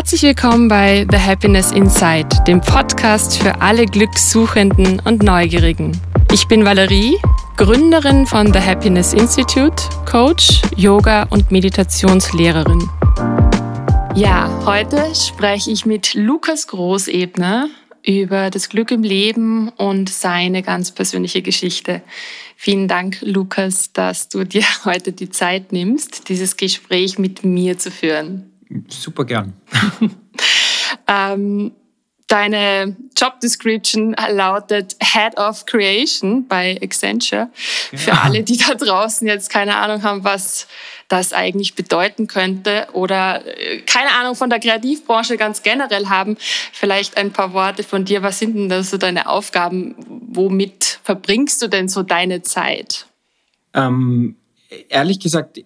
Herzlich willkommen bei The Happiness Inside, dem Podcast für alle Glückssuchenden und Neugierigen. Ich bin Valerie, Gründerin von The Happiness Institute, Coach, Yoga und Meditationslehrerin. Ja, heute spreche ich mit Lukas Großebner über das Glück im Leben und seine ganz persönliche Geschichte. Vielen Dank, Lukas, dass du dir heute die Zeit nimmst, dieses Gespräch mit mir zu führen. Super gern. ähm, deine Job Description lautet Head of Creation bei Accenture. Ja. Für alle, die da draußen jetzt keine Ahnung haben, was das eigentlich bedeuten könnte oder äh, keine Ahnung von der Kreativbranche ganz generell haben, vielleicht ein paar Worte von dir. Was sind denn da so deine Aufgaben? Womit verbringst du denn so deine Zeit? Ähm, ehrlich gesagt,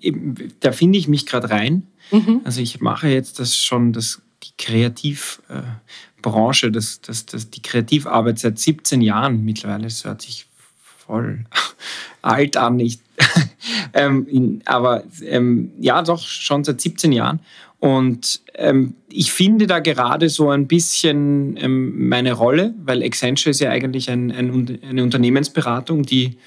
da finde ich mich gerade rein. Mhm. Also ich mache jetzt das schon, das, die Kreativbranche, das, das, das, die Kreativarbeit seit 17 Jahren mittlerweile. Das hört sich voll alt an. Ich, ähm, aber ähm, ja, doch schon seit 17 Jahren. Und ähm, ich finde da gerade so ein bisschen ähm, meine Rolle, weil Accenture ist ja eigentlich ein, ein, eine Unternehmensberatung, die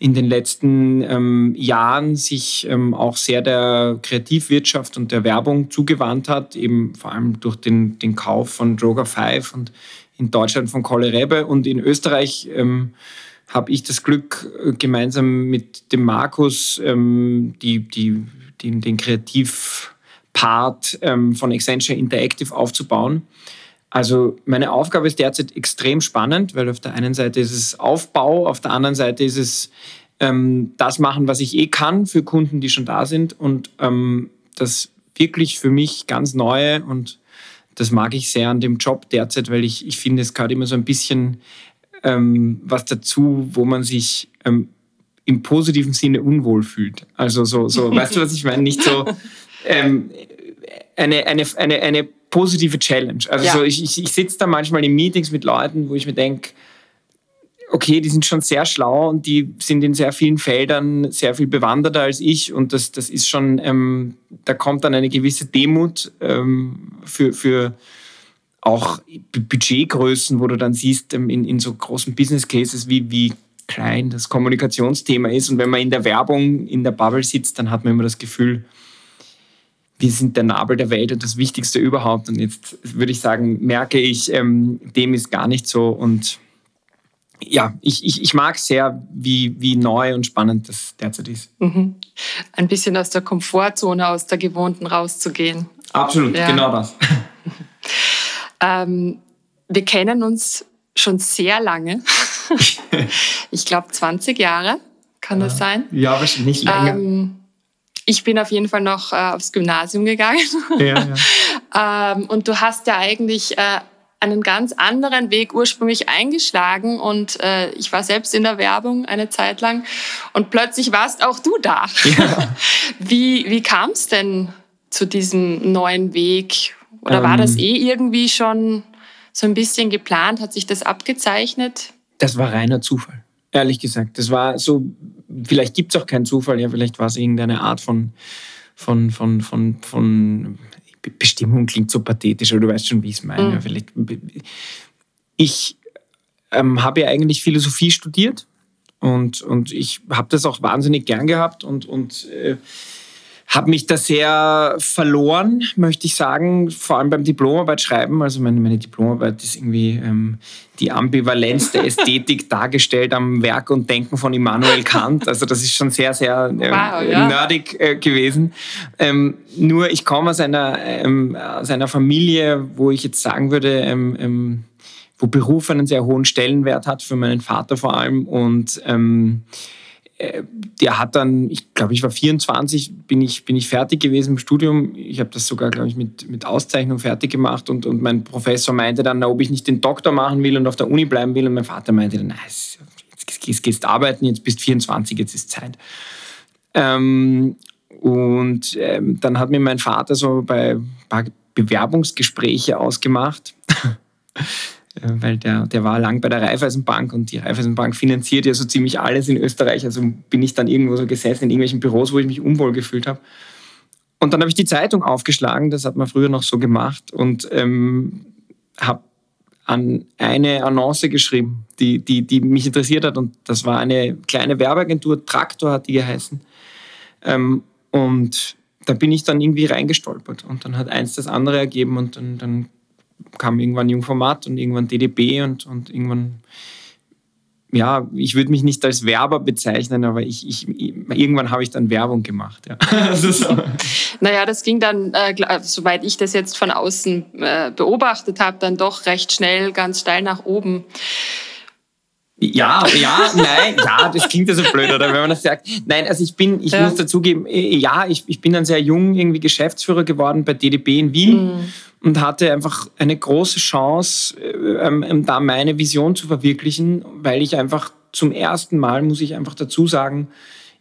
in den letzten ähm, Jahren sich ähm, auch sehr der Kreativwirtschaft und der Werbung zugewandt hat, eben vor allem durch den, den Kauf von Droger 5 und in Deutschland von Kolle Rebbe und in Österreich ähm, habe ich das Glück, äh, gemeinsam mit dem Markus ähm, die, die, den, den Kreativpart ähm, von Accenture Interactive aufzubauen. Also meine Aufgabe ist derzeit extrem spannend, weil auf der einen Seite ist es Aufbau, auf der anderen Seite ist es ähm, das machen, was ich eh kann für Kunden, die schon da sind und ähm, das wirklich für mich ganz Neue und das mag ich sehr an dem Job derzeit, weil ich, ich finde, es gehört immer so ein bisschen ähm, was dazu, wo man sich ähm, im positiven Sinne unwohl fühlt. Also so, so weißt du, was ich meine? Nicht so ähm, eine, eine, eine, eine positive Challenge. Also ja. so, ich, ich, ich sitze da manchmal in Meetings mit Leuten, wo ich mir denke, okay, die sind schon sehr schlau und die sind in sehr vielen Feldern sehr viel bewanderter als ich und das, das ist schon, ähm, da kommt dann eine gewisse Demut ähm, für, für auch Budgetgrößen, wo du dann siehst ähm, in, in so großen Business Cases, wie, wie klein das Kommunikationsthema ist und wenn man in der Werbung in der Bubble sitzt, dann hat man immer das Gefühl, wir sind der Nabel der Welt und das Wichtigste überhaupt. Und jetzt würde ich sagen, merke ich, ähm, dem ist gar nicht so. Und ja, ich, ich, ich mag sehr, wie, wie neu und spannend das derzeit ist. Mhm. Ein bisschen aus der Komfortzone, aus der Gewohnten rauszugehen. Absolut, ja. genau das. ähm, wir kennen uns schon sehr lange. ich glaube 20 Jahre, kann ja. das sein? Ja, wahrscheinlich nicht länger. Ähm, ich bin auf jeden Fall noch äh, aufs Gymnasium gegangen. Ja, ja. ähm, und du hast ja eigentlich äh, einen ganz anderen Weg ursprünglich eingeschlagen und äh, ich war selbst in der Werbung eine Zeit lang und plötzlich warst auch du da. Ja. wie wie kam es denn zu diesem neuen Weg? Oder ähm, war das ähm. eh irgendwie schon so ein bisschen geplant? Hat sich das abgezeichnet? Das war reiner Zufall ehrlich gesagt. Das war so, vielleicht gibt es auch keinen Zufall, ja, vielleicht war es irgendeine Art von, von, von, von, von Bestimmung klingt so pathetisch, aber du weißt schon, wie ich es meine. Mhm. Vielleicht, ich ähm, habe ja eigentlich Philosophie studiert und, und ich habe das auch wahnsinnig gern gehabt und, und äh, habe mich da sehr verloren, möchte ich sagen, vor allem beim Diplomarbeit schreiben. Also meine, meine Diplomarbeit ist irgendwie ähm, die Ambivalenz der Ästhetik dargestellt am Werk und Denken von Immanuel Kant. Also das ist schon sehr, sehr ähm, wow, ja. nerdig äh, gewesen. Ähm, nur ich komme aus einer, ähm, aus einer Familie, wo ich jetzt sagen würde, ähm, ähm, wo Beruf einen sehr hohen Stellenwert hat, für meinen Vater vor allem. Und der hat dann, ich glaube, ich war 24, bin ich, bin ich fertig gewesen im Studium. Ich habe das sogar, glaube ich, mit, mit Auszeichnung fertig gemacht und, und mein Professor meinte dann, ob ich nicht den Doktor machen will und auf der Uni bleiben will. Und mein Vater meinte dann, jetzt, jetzt gehst du arbeiten, jetzt bist 24, jetzt ist Zeit. Ähm, und ähm, dann hat mir mein Vater so bei ein paar Bewerbungsgespräche ausgemacht. Äh, weil der, der war lang bei der Raiffeisenbank und die Raiffeisenbank finanziert ja so ziemlich alles in Österreich. Also bin ich dann irgendwo so gesessen in irgendwelchen Büros, wo ich mich unwohl gefühlt habe. Und dann habe ich die Zeitung aufgeschlagen, das hat man früher noch so gemacht und ähm, habe an eine Annonce geschrieben, die, die, die mich interessiert hat. Und das war eine kleine Werbeagentur, Traktor hat die geheißen. Ähm, und da bin ich dann irgendwie reingestolpert. Und dann hat eins das andere ergeben und dann, dann kam irgendwann Jungformat und irgendwann DDB und, und irgendwann ja, ich würde mich nicht als Werber bezeichnen, aber ich, ich irgendwann habe ich dann Werbung gemacht. Ja. also so. Naja, das ging dann, äh, soweit ich das jetzt von außen äh, beobachtet habe, dann doch recht schnell, ganz steil nach oben. Ja, ja, nein, ja, das klingt ja so blöd, oder wenn man das sagt. Nein, also ich bin, ich ja. muss dazugeben, äh, ja, ich, ich bin dann sehr jung irgendwie Geschäftsführer geworden bei DDB in Wien. Mhm und hatte einfach eine große Chance, ähm, ähm, da meine Vision zu verwirklichen, weil ich einfach zum ersten Mal, muss ich einfach dazu sagen,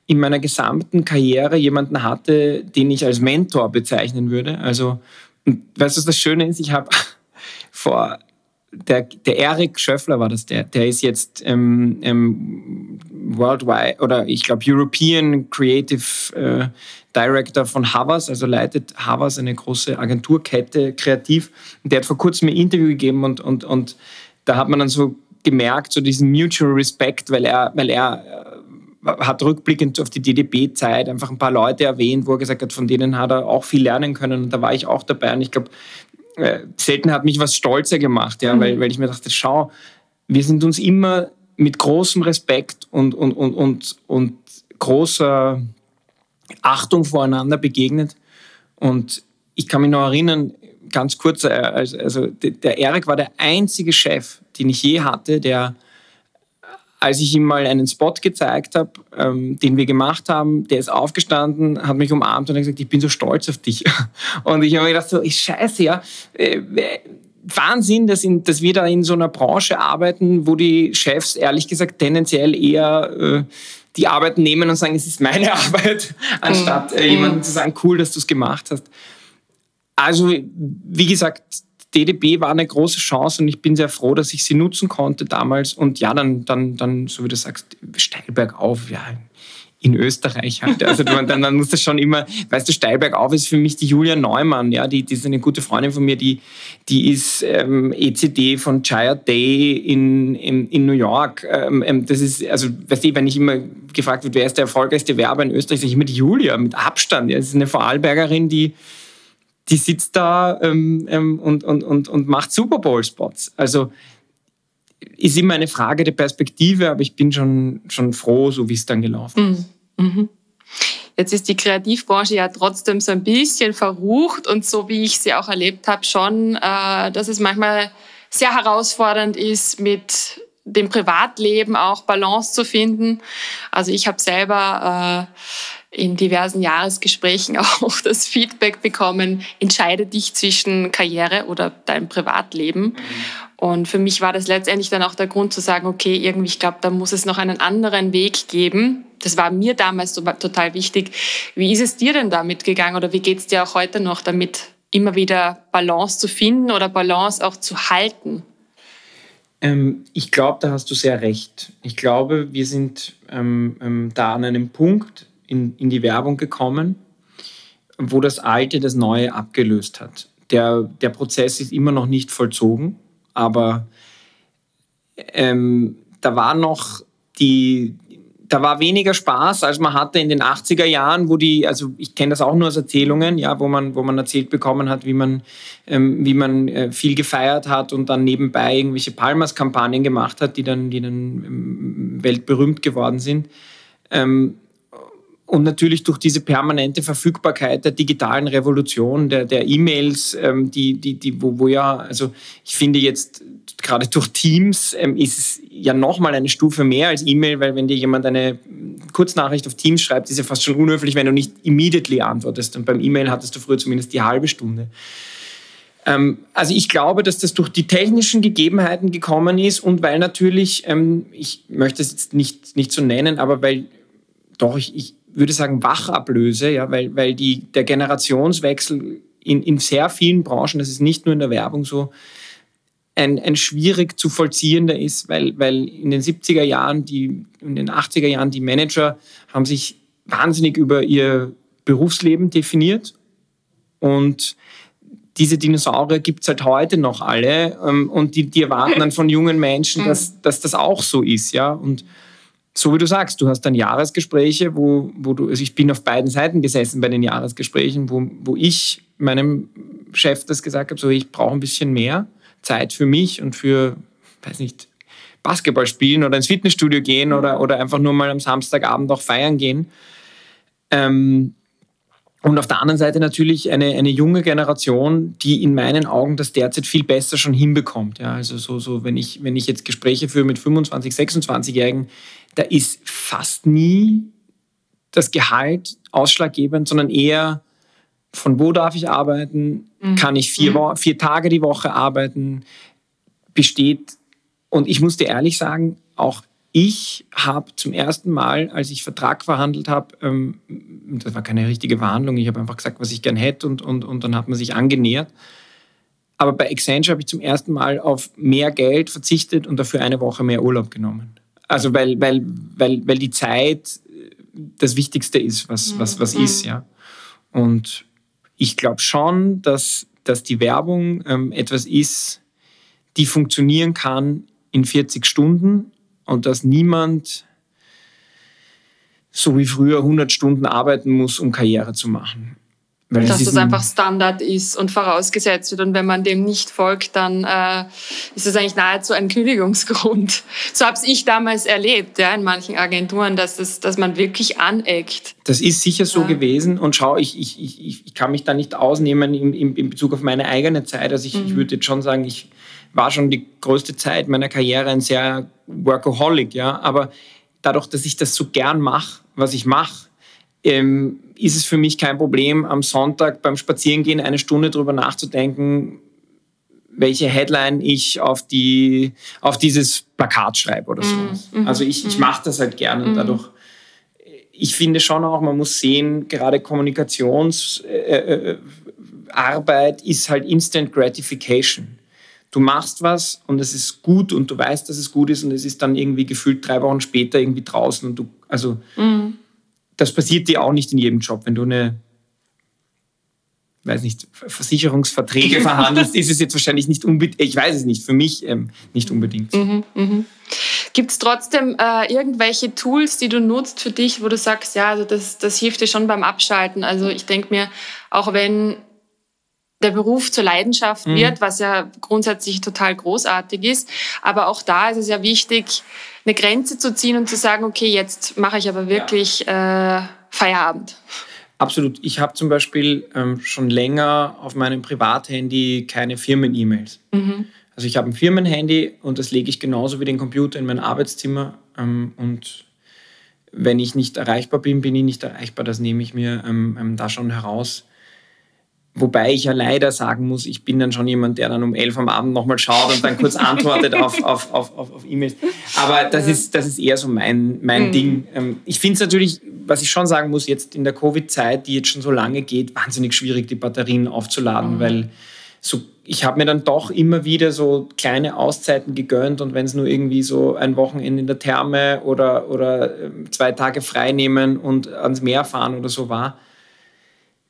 in meiner gesamten Karriere jemanden hatte, den ich als Mentor bezeichnen würde. Also, weißt du, was das Schöne ist? Ich habe vor der, der Erik Schöffler war das, der, der ist jetzt ähm, ähm, worldwide oder ich glaube European Creative äh, Director von Havas, also leitet Havas eine große Agenturkette kreativ. Und der hat vor kurzem ein Interview gegeben und, und, und da hat man dann so gemerkt, so diesen Mutual Respect, weil er, weil er äh, hat rückblickend auf die DDB-Zeit einfach ein paar Leute erwähnt, wo er gesagt hat, von denen hat er auch viel lernen können. Und da war ich auch dabei. Und ich glaube, äh, selten hat mich was stolzer gemacht, ja, mhm. weil, weil ich mir dachte, schau, wir sind uns immer mit großem Respekt und, und, und, und, und großer Achtung voreinander begegnet. Und ich kann mich noch erinnern, ganz kurz, äh, also der Erik war der einzige Chef, den ich je hatte, der, als ich ihm mal einen Spot gezeigt habe, ähm, den wir gemacht haben, der ist aufgestanden, hat mich umarmt und hat gesagt, ich bin so stolz auf dich. Und ich habe mir gedacht, so, ich scheiße, ja. Äh, Wahnsinn, dass, in, dass wir da in so einer Branche arbeiten, wo die Chefs ehrlich gesagt tendenziell eher äh, die Arbeit nehmen und sagen, es ist meine Arbeit, anstatt äh, jemandem zu sagen, cool, dass du es gemacht hast. Also, wie gesagt, DDB war eine große Chance und ich bin sehr froh, dass ich sie nutzen konnte damals. Und ja, dann, dann, dann so wie du sagst, steil bergauf, ja, in Österreich halt. Also dann, dann muss das schon immer, weißt du, Steilbergauf ist für mich die Julia Neumann, ja, die, die ist eine gute Freundin von mir, die, die ist ähm, ECD von Child Day in, in, in New York. Ähm, ähm, das ist, also, weißt du, wenn ich immer gefragt wird, wer ist der erfolgreichste Werber in Österreich, sage ich immer die Julia, mit Abstand. Ja. Das ist eine Vorarlbergerin, die, die sitzt da ähm, ähm, und, und, und, und macht Super Bowl-Spots. Also, ist immer eine Frage der Perspektive, aber ich bin schon, schon froh, so wie es dann gelaufen ist. Mhm. mhm. Jetzt ist die Kreativbranche ja trotzdem so ein bisschen verrucht und so wie ich sie auch erlebt habe, schon, äh, dass es manchmal sehr herausfordernd ist, mit dem Privatleben auch Balance zu finden. Also ich habe selber äh, in diversen Jahresgesprächen auch das Feedback bekommen, entscheide dich zwischen Karriere oder deinem Privatleben. Und für mich war das letztendlich dann auch der Grund zu sagen, okay, irgendwie, ich glaube, da muss es noch einen anderen Weg geben. Das war mir damals total wichtig. Wie ist es dir denn damit gegangen oder wie geht es dir auch heute noch damit, immer wieder Balance zu finden oder Balance auch zu halten? Ähm, ich glaube, da hast du sehr recht. Ich glaube, wir sind ähm, ähm, da an einem Punkt in, in die Werbung gekommen, wo das Alte das Neue abgelöst hat. Der, der Prozess ist immer noch nicht vollzogen aber ähm, da war noch die, da war weniger Spaß, als man hatte in den 80er Jahren, wo die, also ich kenne das auch nur aus Erzählungen, ja, wo man, wo man erzählt bekommen hat, wie man, ähm, wie man äh, viel gefeiert hat und dann nebenbei irgendwelche Palmas-Kampagnen gemacht hat, die dann, die dann ähm, weltberühmt geworden sind. Ähm, und natürlich durch diese permanente Verfügbarkeit der digitalen Revolution, der, der E-Mails, ähm, die, die, die, wo, wo ja, also ich finde jetzt gerade durch Teams ähm, ist es ja nochmal eine Stufe mehr als E-Mail, weil wenn dir jemand eine Kurznachricht auf Teams schreibt, ist ja fast schon unhöflich, wenn du nicht immediately antwortest. Und beim E-Mail hattest du früher zumindest die halbe Stunde. Ähm, also ich glaube, dass das durch die technischen Gegebenheiten gekommen ist und weil natürlich, ähm, ich möchte es jetzt nicht, nicht so nennen, aber weil doch, ich, ich würde sagen, Wachablöse, ja, weil, weil die, der Generationswechsel in, in sehr vielen Branchen, das ist nicht nur in der Werbung so, ein, ein schwierig zu vollziehender ist, weil, weil in den 70er Jahren, die, in den 80er Jahren die Manager haben sich wahnsinnig über ihr Berufsleben definiert und diese Dinosaurier gibt es halt heute noch alle ähm, und die, die erwarten dann von jungen Menschen, dass, mhm. dass das auch so ist. Ja? Und so wie du sagst, du hast dann Jahresgespräche, wo, wo du, also ich bin auf beiden Seiten gesessen bei den Jahresgesprächen, wo, wo ich meinem Chef das gesagt habe, so ich brauche ein bisschen mehr Zeit für mich und für, weiß nicht, Basketball spielen oder ins Fitnessstudio gehen oder, oder einfach nur mal am Samstagabend auch feiern gehen. Ähm, und auf der anderen Seite natürlich eine, eine junge Generation, die in meinen Augen das derzeit viel besser schon hinbekommt. Ja, also so, so wenn, ich, wenn ich jetzt Gespräche führe mit 25, 26-Jährigen, da ist fast nie das Gehalt ausschlaggebend, sondern eher von wo darf ich arbeiten, mhm. kann ich vier, mhm. vier Tage die Woche arbeiten, besteht. Und ich muss dir ehrlich sagen, auch ich habe zum ersten Mal, als ich Vertrag verhandelt habe, ähm, das war keine richtige Verhandlung, ich habe einfach gesagt, was ich gern hätte und, und, und dann hat man sich angenähert. Aber bei Accenture habe ich zum ersten Mal auf mehr Geld verzichtet und dafür eine Woche mehr Urlaub genommen. Also weil, weil, weil, weil die Zeit das Wichtigste ist, was, was, was mhm. ist. Ja. Und ich glaube schon, dass, dass die Werbung ähm, etwas ist, die funktionieren kann in 40 Stunden und dass niemand so wie früher 100 Stunden arbeiten muss, um Karriere zu machen. Weil dass das einfach Standard ist und vorausgesetzt wird. Und wenn man dem nicht folgt, dann äh, ist das eigentlich nahezu ein Kündigungsgrund. So habe ich damals erlebt, ja, in manchen Agenturen, dass, das, dass man wirklich aneckt. Das ist sicher so ja. gewesen. Und schau, ich, ich, ich, ich kann mich da nicht ausnehmen in, in, in Bezug auf meine eigene Zeit. Also ich, mhm. ich würde jetzt schon sagen, ich war schon die größte Zeit meiner Karriere ein sehr Workaholic, ja. Aber dadurch, dass ich das so gern mache, was ich mache, ähm, ist es für mich kein Problem, am Sonntag beim Spazierengehen eine Stunde drüber nachzudenken, welche Headline ich auf, die, auf dieses Plakat schreibe oder so. Mm, also ich, ich mache das halt gerne und mm. dadurch, ich finde schon auch, man muss sehen, gerade Kommunikationsarbeit äh, äh, ist halt Instant Gratification du machst was und es ist gut und du weißt, dass es gut ist und es ist dann irgendwie gefühlt drei Wochen später irgendwie draußen und du, also mhm. Das passiert dir auch nicht in jedem Job. Wenn du eine, weiß nicht, Versicherungsverträge verhandelst, ist es jetzt wahrscheinlich nicht unbedingt, ich weiß es nicht, für mich ähm, nicht unbedingt. Mhm, mhm. Gibt es trotzdem äh, irgendwelche Tools, die du nutzt für dich, wo du sagst, ja, also das, das hilft dir schon beim Abschalten? Also ich denke mir, auch wenn der Beruf zur Leidenschaft mhm. wird, was ja grundsätzlich total großartig ist. Aber auch da ist es ja wichtig, eine Grenze zu ziehen und zu sagen, okay, jetzt mache ich aber wirklich ja. äh, Feierabend. Absolut. Ich habe zum Beispiel ähm, schon länger auf meinem Privathandy keine Firmen-E-Mails. Mhm. Also ich habe ein Firmenhandy und das lege ich genauso wie den Computer in mein Arbeitszimmer. Ähm, und wenn ich nicht erreichbar bin, bin ich nicht erreichbar. Das nehme ich mir ähm, ähm da schon heraus. Wobei ich ja leider sagen muss, ich bin dann schon jemand, der dann um elf am Abend nochmal schaut und dann kurz antwortet auf, auf, auf, auf, auf E-Mails. Aber das, ja. ist, das ist eher so mein, mein mhm. Ding. Ähm, ich finde es natürlich, was ich schon sagen muss, jetzt in der Covid-Zeit, die jetzt schon so lange geht, wahnsinnig schwierig, die Batterien aufzuladen, mhm. weil so, ich habe mir dann doch immer wieder so kleine Auszeiten gegönnt und wenn es nur irgendwie so ein Wochenende in der Therme oder, oder ähm, zwei Tage frei nehmen und ans Meer fahren oder so war,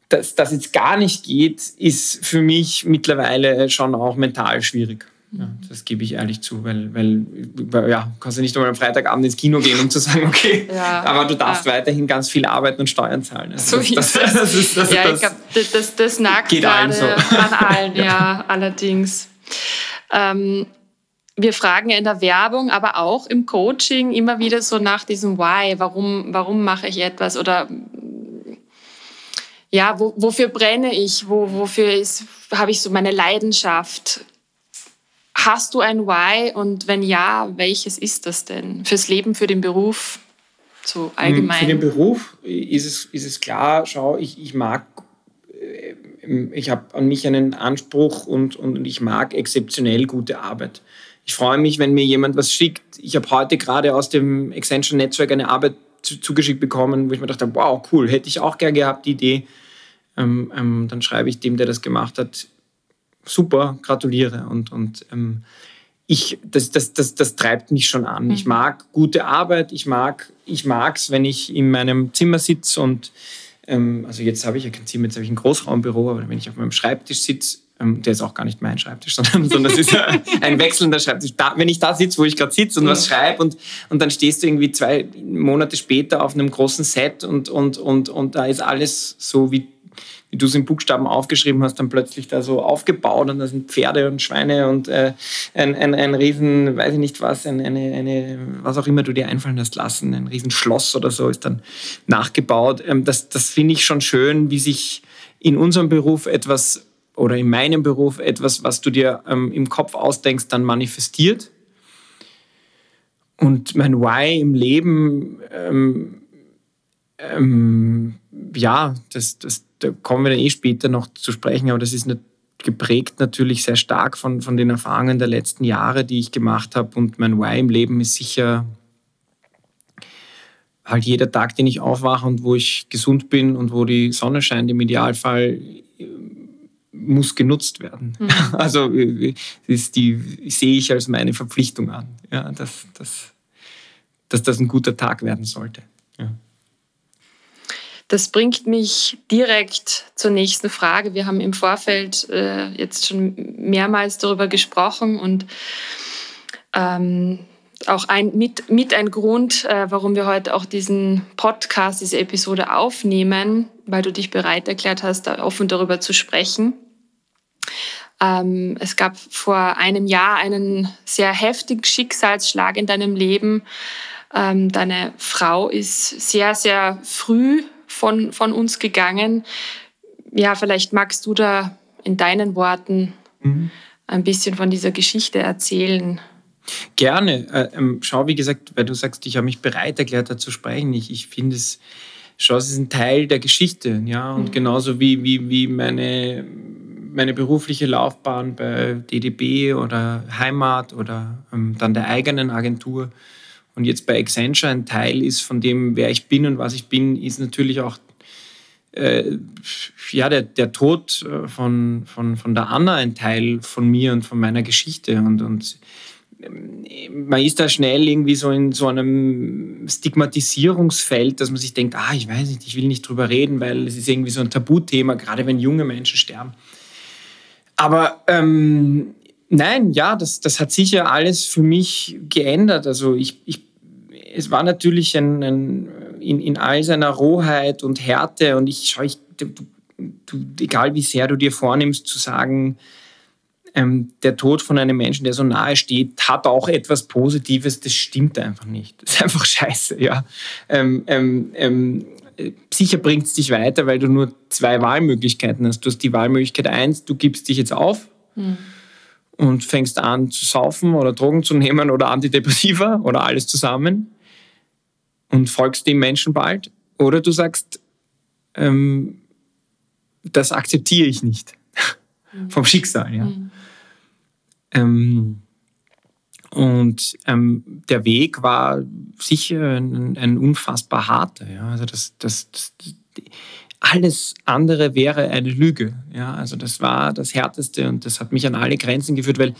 dass das jetzt gar nicht geht, ist für mich mittlerweile schon auch mental schwierig. Ja, das gebe ich ehrlich zu, weil, weil ja, kannst du nicht einmal am Freitagabend ins Kino gehen, um zu sagen, okay, ja, aber du darfst ja. weiterhin ganz viel arbeiten und Steuern zahlen. Also so das, das, das, ist, das, ja, ich glaube, das, das nagt geht gerade so. an allen, ja, allerdings. Ähm, wir fragen ja in der Werbung, aber auch im Coaching immer wieder so nach diesem Why, warum, warum mache ich etwas oder ja, wo, wofür brenne ich, wo, wofür habe ich so meine Leidenschaft. Hast du ein Why und wenn ja, welches ist das denn? Fürs Leben, für den Beruf, so allgemein? Für den Beruf ist es, ist es klar, schau, ich, ich mag, äh, ich habe an mich einen Anspruch und, und ich mag exzeptionell gute Arbeit. Ich freue mich, wenn mir jemand was schickt. Ich habe heute gerade aus dem Extension-Netzwerk eine Arbeit zugeschickt bekommen, wo ich mir dachte, wow, cool, hätte ich auch gern gehabt, die Idee. Ähm, ähm, dann schreibe ich dem, der das gemacht hat, super, gratuliere. Und, und ähm, ich, das, das, das, das treibt mich schon an. Mhm. Ich mag gute Arbeit, ich mag ich wenn ich in meinem Zimmer sitze und Ähm, also jetzt habe ich ja kein Zimmer, jetzt habe ich ein Großraumbüro, aber wenn ich auf meinem Schreibtisch sitze, ähm, der ist auch gar nicht mein Schreibtisch, sondern, sondern das ist ein wechselnder Schreibtisch. Da, wenn ich da sitze, wo ich gerade sitze und was schreibe und, und dann stehst du irgendwie zwei Monate später auf einem großen Set und, und, und, und da ist alles so, wie, wie du es in Buchstaben aufgeschrieben hast, dann plötzlich da so aufgebaut und da sind Pferde und Schweine und äh, ein, ein, ein riesen, weiß ich nicht was, ein, eine, eine, was auch immer du dir einfallen hast lassen, ein riesen Schloss oder so ist dann nachgebaut. Ähm, das das finde ich schon schön, wie sich in unserem Beruf etwas oder in meinem Beruf etwas, was du dir ähm, im Kopf ausdenkst, dann manifestiert. Und mein Why im Leben, ähm, ähm, ja, das, das, da kommen wir dann eh später noch zu sprechen, aber das ist geprägt natürlich sehr stark von, von den Erfahrungen der letzten Jahre, die ich gemacht habe. Und mein Why im Leben ist sicher halt jeder Tag, den ich aufwache und wo ich gesund bin und wo die Sonne scheint im Idealfall, muss genutzt werden. Mhm. Also äh, ist die sehe ich als meine Verpflichtung an, ja, dass, dass, dass das ein guter Tag werden sollte. Das bringt mich direkt zur nächsten Frage. Wir haben im Vorfeld äh, jetzt schon mehrmals darüber gesprochen und ähm, auch ein, mit, mit ein Grund, äh, warum wir heute auch diesen Podcast, diese Episode aufnehmen, weil du dich bereit erklärt hast, da offen darüber zu sprechen. Ähm, es gab vor einem Jahr einen sehr heftigen Schicksalsschlag in deinem Leben. Ähm, deine Frau ist sehr, sehr früh von, von uns gegangen. Ja, vielleicht magst du da in deinen Worten mhm. ein bisschen von dieser Geschichte erzählen. Gerne. Äh, ähm, schau, wie gesagt, weil du sagst, ich habe mich bereit erklärt, da zu sprechen. Ich, ich finde es, schau, es ist ein Teil der Geschichte. Ja? Und mhm. genauso wie, wie, wie meine meine berufliche Laufbahn bei DDB oder Heimat oder ähm, dann der eigenen Agentur und jetzt bei Accenture ein Teil ist von dem, wer ich bin und was ich bin, ist natürlich auch äh, ja, der, der Tod äh, von, von, von der Anna ein Teil von mir und von meiner Geschichte. Und, und ähm, man ist da schnell irgendwie so in so einem Stigmatisierungsfeld, dass man sich denkt, ah, ich weiß nicht, ich will nicht drüber reden, weil es ist irgendwie so ein Tabuthema, gerade wenn junge Menschen sterben. Aber ähm, nein, ja, das, das hat sicher alles für mich geändert. Also ich, ich es war natürlich ein, ein, in, in all seiner Rohheit und Härte und ich, schau, ich du, du, egal wie sehr du dir vornimmst zu sagen, ähm, der Tod von einem Menschen, der so nahe steht, hat auch etwas Positives, das stimmt einfach nicht. Das ist einfach scheiße, ja. Ähm, ähm, ähm sicher bringt es dich weiter, weil du nur zwei Wahlmöglichkeiten hast. Du hast die Wahlmöglichkeit eins, du gibst dich jetzt auf mhm. und fängst an zu saufen oder Drogen zu nehmen oder Antidepressiva oder alles zusammen und folgst dem Menschen bald. Oder du sagst, ähm, das akzeptiere ich nicht. Mhm. Vom Schicksal, ja. Mhm. Ähm, und ähm, der Weg war sicher ein, ein unfassbar harter. Ja? Also das, das, das, alles andere wäre eine Lüge. Ja? Also das war das Härteste und das hat mich an alle Grenzen geführt, weil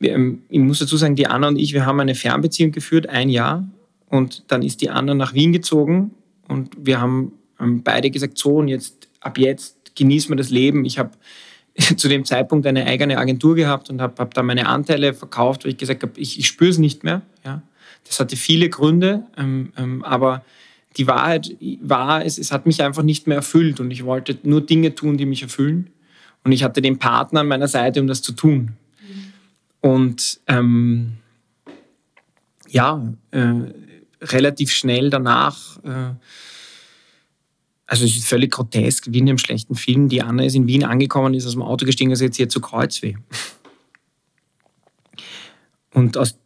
ähm, ich muss dazu sagen, die Anna und ich, wir haben eine Fernbeziehung geführt, ein Jahr. Und dann ist die Anna nach Wien gezogen und wir haben ähm, beide gesagt, so und jetzt, ab jetzt genießen wir das Leben. Ich habe zu dem Zeitpunkt eine eigene Agentur gehabt und habe hab da meine Anteile verkauft, weil ich gesagt habe, ich, ich spüre es nicht mehr. Ja. Das hatte viele Gründe, ähm, ähm, aber die Wahrheit war, es, es hat mich einfach nicht mehr erfüllt und ich wollte nur Dinge tun, die mich erfüllen. Und ich hatte den Partner an meiner Seite, um das zu tun. Mhm. Und ähm, ja, äh, relativ schnell danach äh, also es ist völlig grotesk, wie in einem schlechten Film. Die Anna ist in Wien angekommen, ist aus dem Auto gestiegen ist jetzt hier zu Kreuzweh. Und aus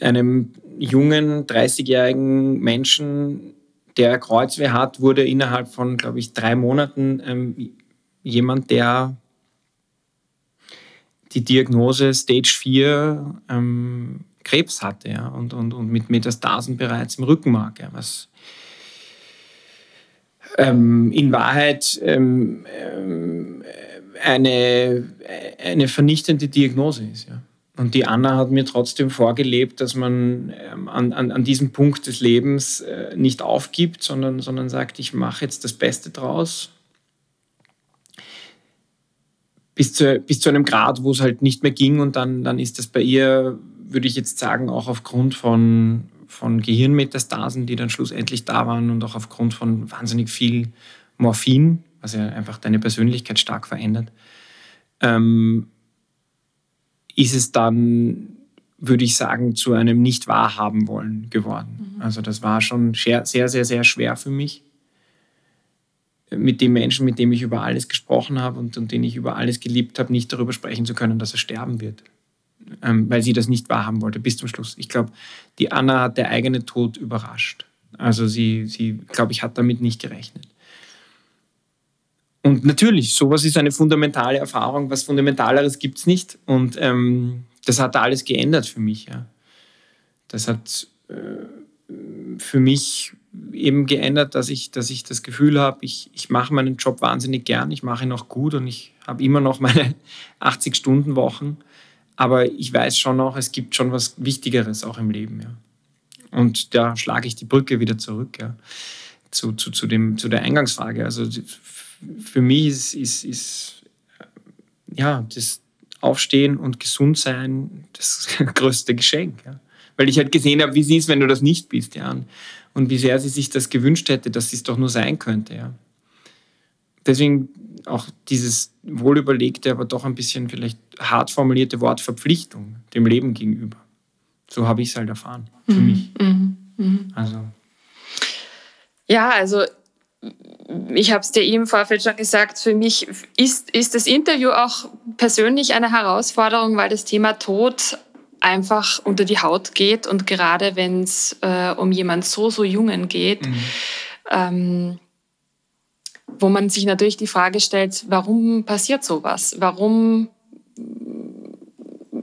einem jungen, 30-jährigen Menschen, der Kreuzweh hat, wurde innerhalb von, glaube ich, drei Monaten ähm, jemand, der die Diagnose Stage 4 ähm, Krebs hatte ja, und, und, und mit Metastasen bereits im Rückenmark, ja, was ähm, in Wahrheit ähm, ähm, eine, eine vernichtende Diagnose ist. Ja. Und die Anna hat mir trotzdem vorgelebt, dass man ähm, an, an, an diesem Punkt des Lebens äh, nicht aufgibt, sondern, sondern sagt, ich mache jetzt das Beste draus. Bis zu, bis zu einem Grad, wo es halt nicht mehr ging. Und dann, dann ist das bei ihr, würde ich jetzt sagen, auch aufgrund von, von Gehirnmetastasen, die dann schlussendlich da waren und auch aufgrund von wahnsinnig viel Morphin, was ja einfach deine Persönlichkeit stark verändert, ähm, ist es dann, würde ich sagen, zu einem nicht wahrhaben wollen geworden. Mhm. Also das war schon sehr, sehr, sehr, sehr schwer für mich. Mit dem Menschen, mit dem ich über alles gesprochen habe und, und den ich über alles geliebt habe, nicht darüber sprechen zu können, dass er sterben wird. Ähm, weil sie das nicht wahrhaben wollte, bis zum Schluss. Ich glaube, die Anna hat der eigene Tod überrascht. Also sie, sie glaube ich, hat damit nicht gerechnet. Und natürlich, sowas ist eine fundamentale Erfahrung. Was Fundamentaleres gibt es nicht. Und ähm, das hat alles geändert für mich. Ja. Das hat äh, für mich eben geändert, dass ich, dass ich das Gefühl habe, ich, ich mache meinen Job wahnsinnig gern, ich mache ihn auch gut und ich habe immer noch meine 80-Stunden-Wochen. Aber ich weiß schon auch, es gibt schon was Wichtigeres auch im Leben. Ja. Und da schlage ich die Brücke wieder zurück ja, zu, zu, zu, dem, zu der Eingangsfrage. Also für mich ist, ist, ist ja, das Aufstehen und gesund sein das größte Geschenk. Ja. Weil ich halt gesehen habe, wie sie ist, wenn du das nicht bist. Ja. Und wie sehr sie sich das gewünscht hätte, dass sie es doch nur sein könnte. Ja. Deswegen auch dieses wohlüberlegte, aber doch ein bisschen vielleicht hart formulierte Wort Verpflichtung dem Leben gegenüber. So habe ich es halt erfahren, für mhm. mich. Mhm. Mhm. Also. Ja, also ich habe es dir eben im Vorfeld schon gesagt, für mich ist, ist das Interview auch persönlich eine Herausforderung, weil das Thema Tod einfach unter die Haut geht und gerade wenn es äh, um jemand so, so Jungen geht, mhm. ähm, wo man sich natürlich die Frage stellt, warum passiert sowas? Warum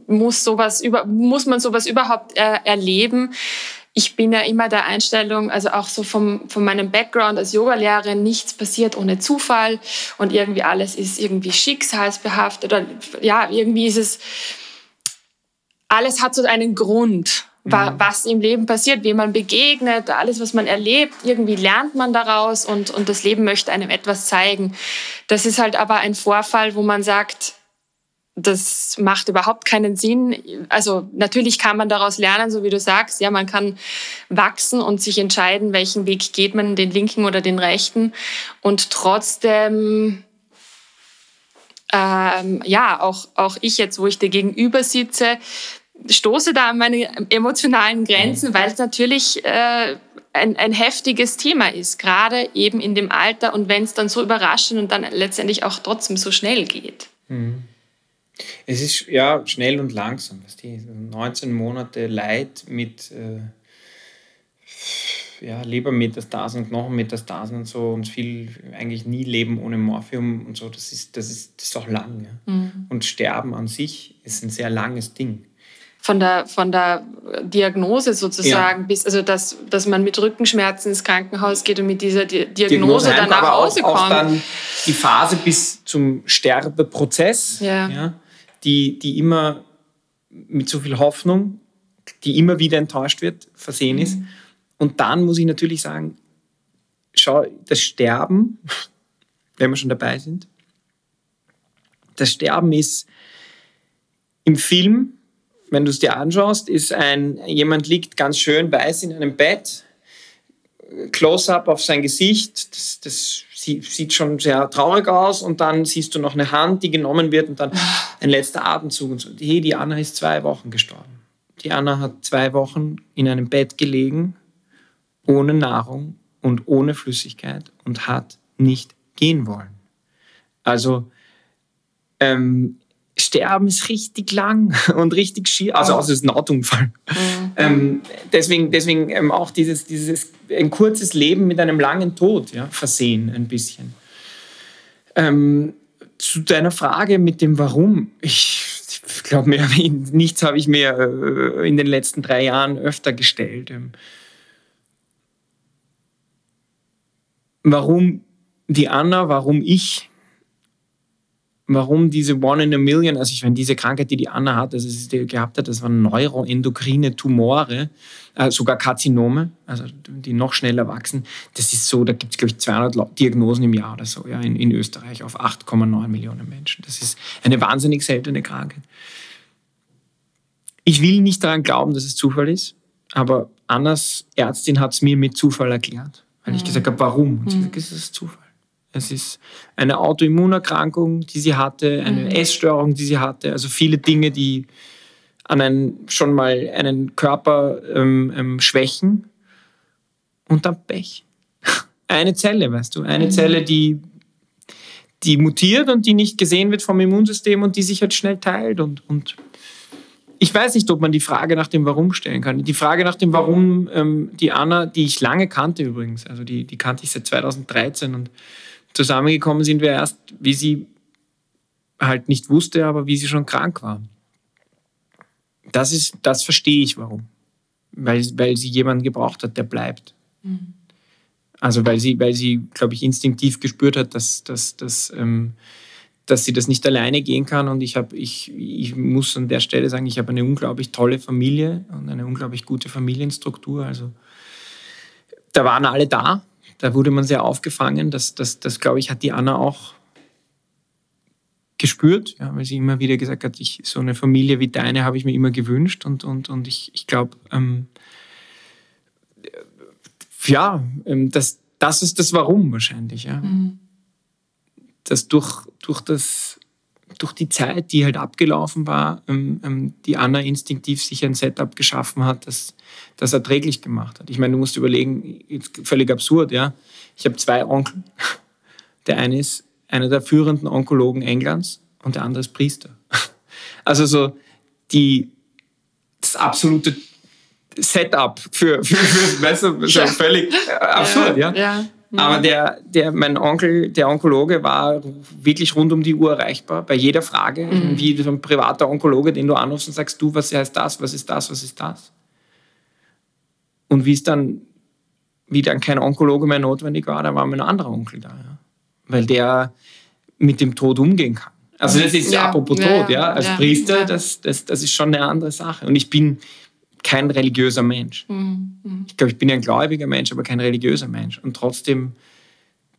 muss, sowas über, muss man sowas überhaupt äh, erleben? ich bin ja immer der Einstellung, also auch so vom, von meinem Background als Yogalehrerin, nichts passiert ohne Zufall und irgendwie alles ist irgendwie schicksalsbehaftet oder ja, irgendwie ist es, alles hat so einen Grund, mhm. was im Leben passiert, wie man begegnet, alles, was man erlebt, irgendwie lernt man daraus und, und das Leben möchte einem etwas zeigen. Das ist halt aber ein Vorfall, wo man sagt, das macht überhaupt keinen Sinn. Also natürlich kann man daraus lernen, so wie du sagst. Ja, man kann wachsen und sich entscheiden, welchen Weg geht man, den linken oder den rechten. Und trotzdem, ähm, ja, auch, auch ich jetzt, wo ich dir gegenüber sitze, stoße da an meine emotionalen Grenzen, weil es natürlich äh, ein, ein heftiges Thema ist, gerade eben in dem Alter und wenn es dann so überraschend und dann letztendlich auch trotzdem so schnell geht. Mhm. Es ist ja schnell und langsam. Weißt du? 19 Monate Leid mit äh, ja, Lebermetastasen und Knochenmetastasen und so und viel eigentlich nie Leben ohne Morphium und so. Das ist, das ist, das ist auch lang. Ja? Mhm. Und Sterben an sich ist ein sehr langes Ding von der, von der Diagnose sozusagen, ja. bis, also dass, dass man mit Rückenschmerzen ins Krankenhaus geht und mit dieser Di Diagnose, Diagnose dann nach Hause auch, kommt. Auch dann die Phase bis zum Sterbeprozess. Ja. ja die, die immer mit so viel Hoffnung, die immer wieder enttäuscht wird, versehen mhm. ist. Und dann muss ich natürlich sagen, schau, das Sterben, wenn wir schon dabei sind, das Sterben ist im Film, wenn du es dir anschaust, ist ein, jemand liegt ganz schön weiß in einem Bett, Close-up auf sein Gesicht, das, das sieht schon sehr traurig aus und dann siehst du noch eine Hand, die genommen wird und dann ein letzter Atemzug und so. Hey, die Anna ist zwei Wochen gestorben. Die Anna hat zwei Wochen in einem Bett gelegen, ohne Nahrung und ohne Flüssigkeit und hat nicht gehen wollen. Also ähm, Sterben ist richtig lang und richtig schier. Also, außer es ist ein Autounfall. Mhm. Ähm, deswegen deswegen ähm, auch dieses, dieses ein kurzes Leben mit einem langen Tod ja, versehen, ein bisschen. Ähm, zu deiner Frage mit dem Warum. Ich, ich glaube, nichts habe ich mir äh, in den letzten drei Jahren öfter gestellt. Ähm, warum die Anna, warum ich? Warum diese One in a Million, also ich meine, diese Krankheit, die die Anna hat, also die gehabt hat, das waren neuroendokrine Tumore, äh, sogar Karzinome, also die noch schneller wachsen. Das ist so, da gibt es, glaube ich, 200 Diagnosen im Jahr oder so, ja, in, in Österreich auf 8,9 Millionen Menschen. Das ist eine wahnsinnig seltene Krankheit. Ich will nicht daran glauben, dass es Zufall ist, aber Annas Ärztin hat es mir mit Zufall erklärt, weil ich mhm. gesagt habe, warum? Und sie mhm. gesagt, es ist Zufall. Es ist eine Autoimmunerkrankung, die sie hatte, eine mhm. Essstörung, die sie hatte, also viele Dinge, die an einen, schon mal einen Körper ähm, ähm, schwächen und dann Pech. Eine Zelle, weißt du, eine mhm. Zelle, die, die mutiert und die nicht gesehen wird vom Immunsystem und die sich halt schnell teilt und, und ich weiß nicht, ob man die Frage nach dem Warum stellen kann. Die Frage nach dem Warum, ähm, die Anna, die ich lange kannte übrigens, also die, die kannte ich seit 2013 und zusammengekommen sind wir erst, wie sie halt nicht wusste, aber wie sie schon krank war. Das ist, das verstehe ich warum. Weil, weil sie jemanden gebraucht hat, der bleibt. Mhm. Also weil sie, weil sie, glaube ich, instinktiv gespürt hat, dass, dass, dass, ähm, dass sie das nicht alleine gehen kann. Und ich, hab, ich, ich muss an der Stelle sagen, ich habe eine unglaublich tolle Familie und eine unglaublich gute Familienstruktur. Also da waren alle da da wurde man sehr aufgefangen. Das, das, das glaube ich, hat die Anna auch gespürt, ja, weil sie immer wieder gesagt hat, ich, so eine Familie wie deine habe ich mir immer gewünscht. Und, und, und ich, ich glaube, ähm, ja, ähm, das, das ist das Warum wahrscheinlich. Ja. Mhm. Dass durch, durch das durch die Zeit, die halt abgelaufen war, ähm, ähm, die Anna instinktiv sich ein Setup geschaffen hat, das das erträglich gemacht hat. Ich meine, du musst überlegen, völlig absurd, ja. Ich habe zwei Onkel. Der eine ist einer der führenden Onkologen Englands und der andere ist Priester. Also so die, das absolute Setup für, für, für weißt du, so völlig absurd, ja. ja. Aber der, der, mein Onkel, der Onkologe, war wirklich rund um die Uhr erreichbar bei jeder Frage, mhm. wie so ein privater Onkologe, den du anrufst und sagst, du, was heißt das, was ist das, was ist das? Und wie es dann, wie dann kein Onkologe mehr notwendig war, da war mein anderer Onkel da. Ja. Weil der mit dem Tod umgehen kann. Also das ist ja, apropos ja, Tod, ja. Als ja, Priester, Das, das, das ist schon eine andere Sache. Und ich bin kein religiöser Mensch. Mhm. mhm. Ich glaube, ich bin ein gläubiger Mensch, aber kein religiöser Mensch. Und trotzdem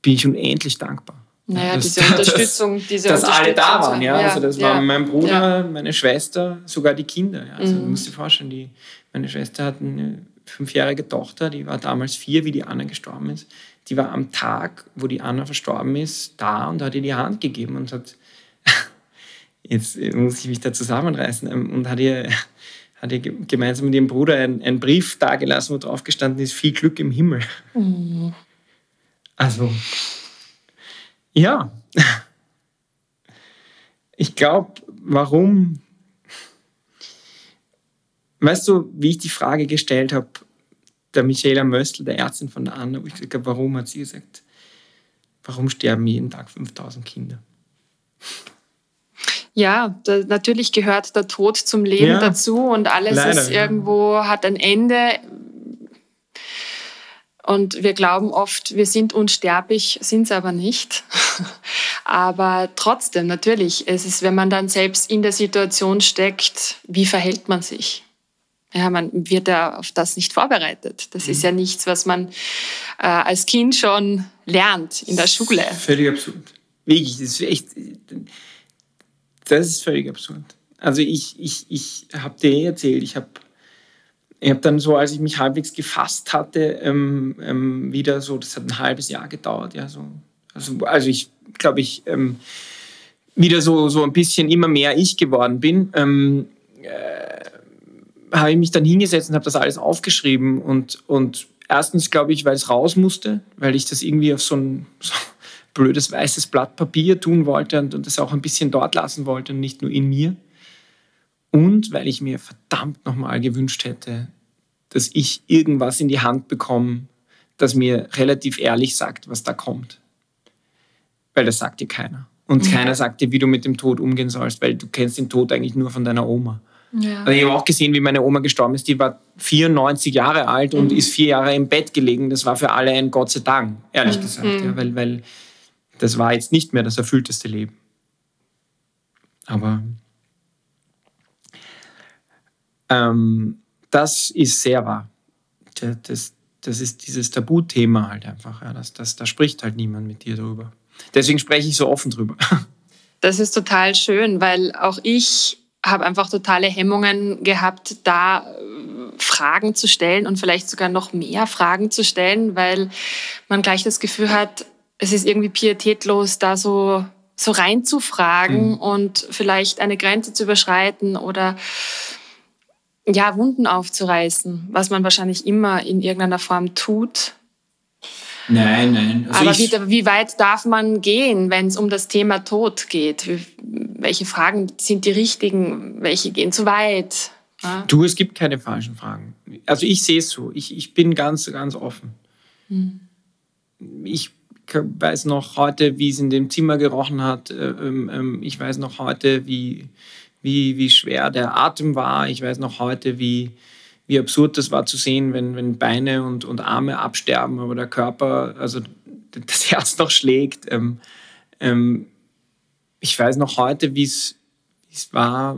bin ich unendlich dankbar. Naja, das, diese Unterstützung, dass, diese dass alle da waren, ja. Also das waren mein Bruder, meine Schwester, sogar die Kinder. Ja. Also mhm. du musst dir vorstellen, die, meine Schwester hat eine fünfjährige Tochter, die war damals vier, wie die Anna gestorben ist. Die war am Tag, wo die Anna verstorben ist, da und hat ihr die Hand gegeben und hat, jetzt muss ich mich da zusammenreißen, ähm, und hat ihr, hat ihr gemeinsam mit ihrem Bruder einen, einen Brief dagelassen, wo drauf gestanden ist, viel Glück im Himmel. Mhm. Also, ja. Ich glaube, warum Weißt du, wie ich die Frage gestellt habe, der Michaela Möstl, der Ärztin von der Anna, wo ich gesagt habe, warum hat sie gesagt, warum sterben jeden Tag 5000 Kinder? Ja, da, natürlich gehört der Tod zum Leben ja, dazu und alles leider, ist irgendwo, ja. hat ein Ende. Und wir glauben oft, wir sind unsterblich, sind es aber nicht. aber trotzdem, natürlich, es ist, wenn man dann selbst in der Situation steckt, wie verhält man sich? Ja, man wird ja auf das nicht vorbereitet. Das mhm. ist ja nichts, was man äh, als Kind schon lernt in der Schule. Völlig absurd. Wirklich, das ist echt. Das ist völlig absurd. Also ich, ich, ich habe dir eh erzählt, ich habe ich hab dann so, als ich mich halbwegs gefasst hatte, ähm, ähm, wieder so, das hat ein halbes Jahr gedauert, ja, so. Also, also ich glaube, ich ähm, wieder so, so ein bisschen immer mehr ich geworden bin. Ähm, äh, habe ich mich dann hingesetzt und habe das alles aufgeschrieben und, und erstens glaube ich, weil es raus musste, weil ich das irgendwie auf so ein so blödes weißes Blatt Papier tun wollte und, und das auch ein bisschen dort lassen wollte und nicht nur in mir. Und weil ich mir verdammt nochmal gewünscht hätte, dass ich irgendwas in die Hand bekomme, das mir relativ ehrlich sagt, was da kommt. Weil das sagt dir keiner. Und mhm. keiner sagt dir, wie du mit dem Tod umgehen sollst, weil du kennst den Tod eigentlich nur von deiner Oma. Ja. Also ich habe auch gesehen, wie meine Oma gestorben ist. Die war 94 Jahre alt und mhm. ist vier Jahre im Bett gelegen. Das war für alle ein Gott sei Dank, ehrlich mhm. gesagt. Ja, weil, weil das war jetzt nicht mehr das erfüllteste Leben. Aber ähm, das ist sehr wahr. Das, das ist dieses Tabuthema halt einfach. Ja. Das, das, da spricht halt niemand mit dir drüber. Deswegen spreche ich so offen drüber. Das ist total schön, weil auch ich habe einfach totale Hemmungen gehabt, da äh, Fragen zu stellen und vielleicht sogar noch mehr Fragen zu stellen, weil man gleich das Gefühl hat, es ist irgendwie pietätlos, da so, so reinzufragen mhm. und vielleicht eine Grenze zu überschreiten oder ja, Wunden aufzureißen, was man wahrscheinlich immer in irgendeiner Form tut. Nein, nein. Also Aber wie, wie, weit darf man gehen, wenn es um das Thema Tod geht? Welche Fragen sind die richtigen? Welche gehen zu weit? Ja? Du, es gibt keine falschen Fragen. Also ich sehe es so. Ich, ich bin ganz, ganz offen. Hm. Ich weiß noch heute, wie es in dem Zimmer gerochen hat. Äh, ähm, ähm, ich weiß noch heute, wie, wie, wie schwer der Atem war. Ich weiß noch heute, wie, wie absurd das war zu sehen, wenn, wenn Beine und, und Arme absterben, aber der Körper, also das Herz noch schlägt. Ähm, ähm, ich weiß noch heute, wie es war,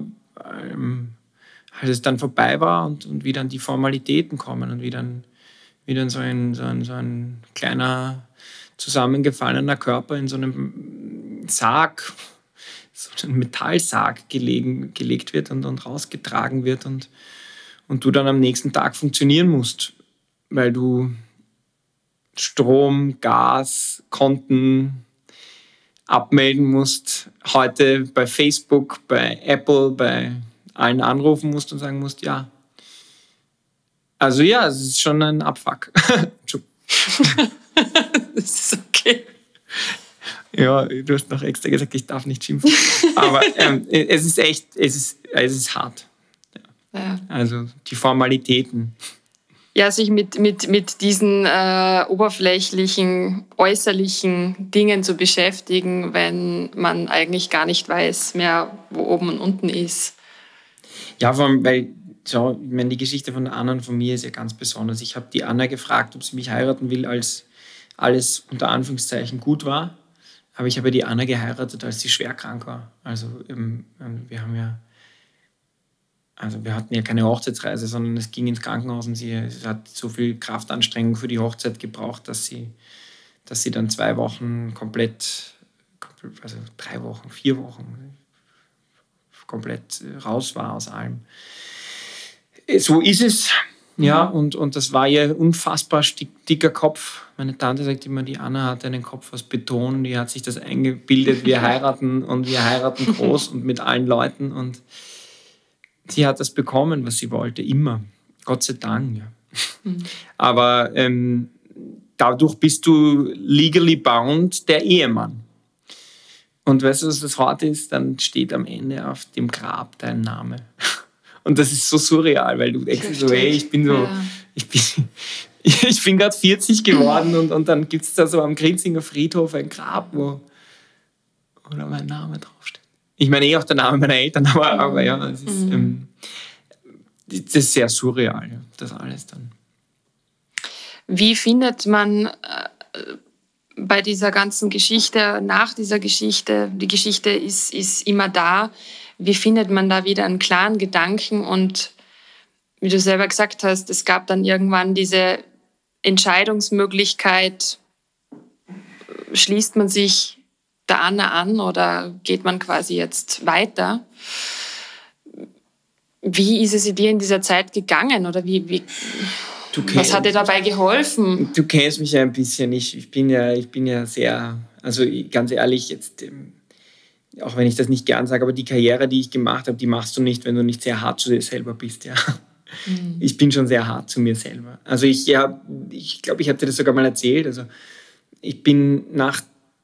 ähm, als es dann vorbei war und, und wie dann die Formalitäten kommen und wie dann, wie dann so, ein, so, ein, so ein kleiner zusammengefallener Körper in so einem Sarg so ein Metallsarg gelegen, gelegt wird und, und rausgetragen wird und, und du dann am nächsten Tag funktionieren musst, weil du Strom, Gas, Konten abmelden musst, heute bei Facebook, bei Apple, bei allen anrufen musst und sagen musst, ja. Also ja, es ist schon ein Abfuck. das ist okay. Ja, du hast noch extra gesagt, ich darf nicht schimpfen. Aber ähm, es ist echt, es ist, es ist hart. Ja. Also die Formalitäten. Ja, sich mit, mit, mit diesen äh, oberflächlichen, äußerlichen Dingen zu beschäftigen, wenn man eigentlich gar nicht weiß mehr, wo oben und unten ist. Ja, vor allem, weil so, ich meine, die Geschichte von Anna und von mir ist ja ganz besonders. Ich habe die Anna gefragt, ob sie mich heiraten will, als alles unter Anführungszeichen gut war. Aber ich habe die Anna geheiratet, als sie schwer krank war. Also ähm, wir haben ja, also wir hatten ja keine Hochzeitsreise, sondern es ging ins Krankenhaus und sie, sie hat so viel Kraftanstrengung für die Hochzeit gebraucht, dass sie, dass sie dann zwei Wochen komplett, also drei Wochen, vier Wochen komplett raus war aus allem. So ist es. Ja, mhm. und, und das war ihr unfassbar dicker Kopf. Meine Tante sagt immer, die Anna hat einen Kopf aus Beton, die hat sich das eingebildet, wir heiraten und wir heiraten groß und mit allen Leuten. Und sie hat das bekommen, was sie wollte, immer. Gott sei Dank. Ja. Mhm. Aber ähm, dadurch bist du legally bound der Ehemann. Und weißt du, was das hart ist? Dann steht am Ende auf dem Grab dein Name. Und das ist so surreal, weil du denkst so, hey, ich bin so, ja. ich bin, ich bin gerade 40 geworden und, und dann gibt es da so am Grinzinger Friedhof ein Grab, wo, da mein Name draufsteht. Ich meine eh auch der Name meiner Eltern, aber, aber ja, das ist, mhm. ähm, das ist sehr surreal, das alles dann. Wie findet man äh, bei dieser ganzen Geschichte, nach dieser Geschichte, die Geschichte ist, ist immer da, wie findet man da wieder einen klaren Gedanken und wie du selber gesagt hast, es gab dann irgendwann diese Entscheidungsmöglichkeit, schließt man sich der Anna an oder geht man quasi jetzt weiter? Wie ist es dir in dieser Zeit gegangen oder wie, wie was hat dir dabei geholfen? Du kennst mich ja ein bisschen. Ich, ich, bin, ja, ich bin ja sehr, also ganz ehrlich, jetzt ähm, auch wenn ich das nicht gern sage, aber die Karriere, die ich gemacht habe, die machst du nicht, wenn du nicht sehr hart zu dir selber bist. Ja. Mhm. Ich bin schon sehr hart zu mir selber. Also ich ja, ich glaube, ich habe dir das sogar mal erzählt. Also ich bin nach,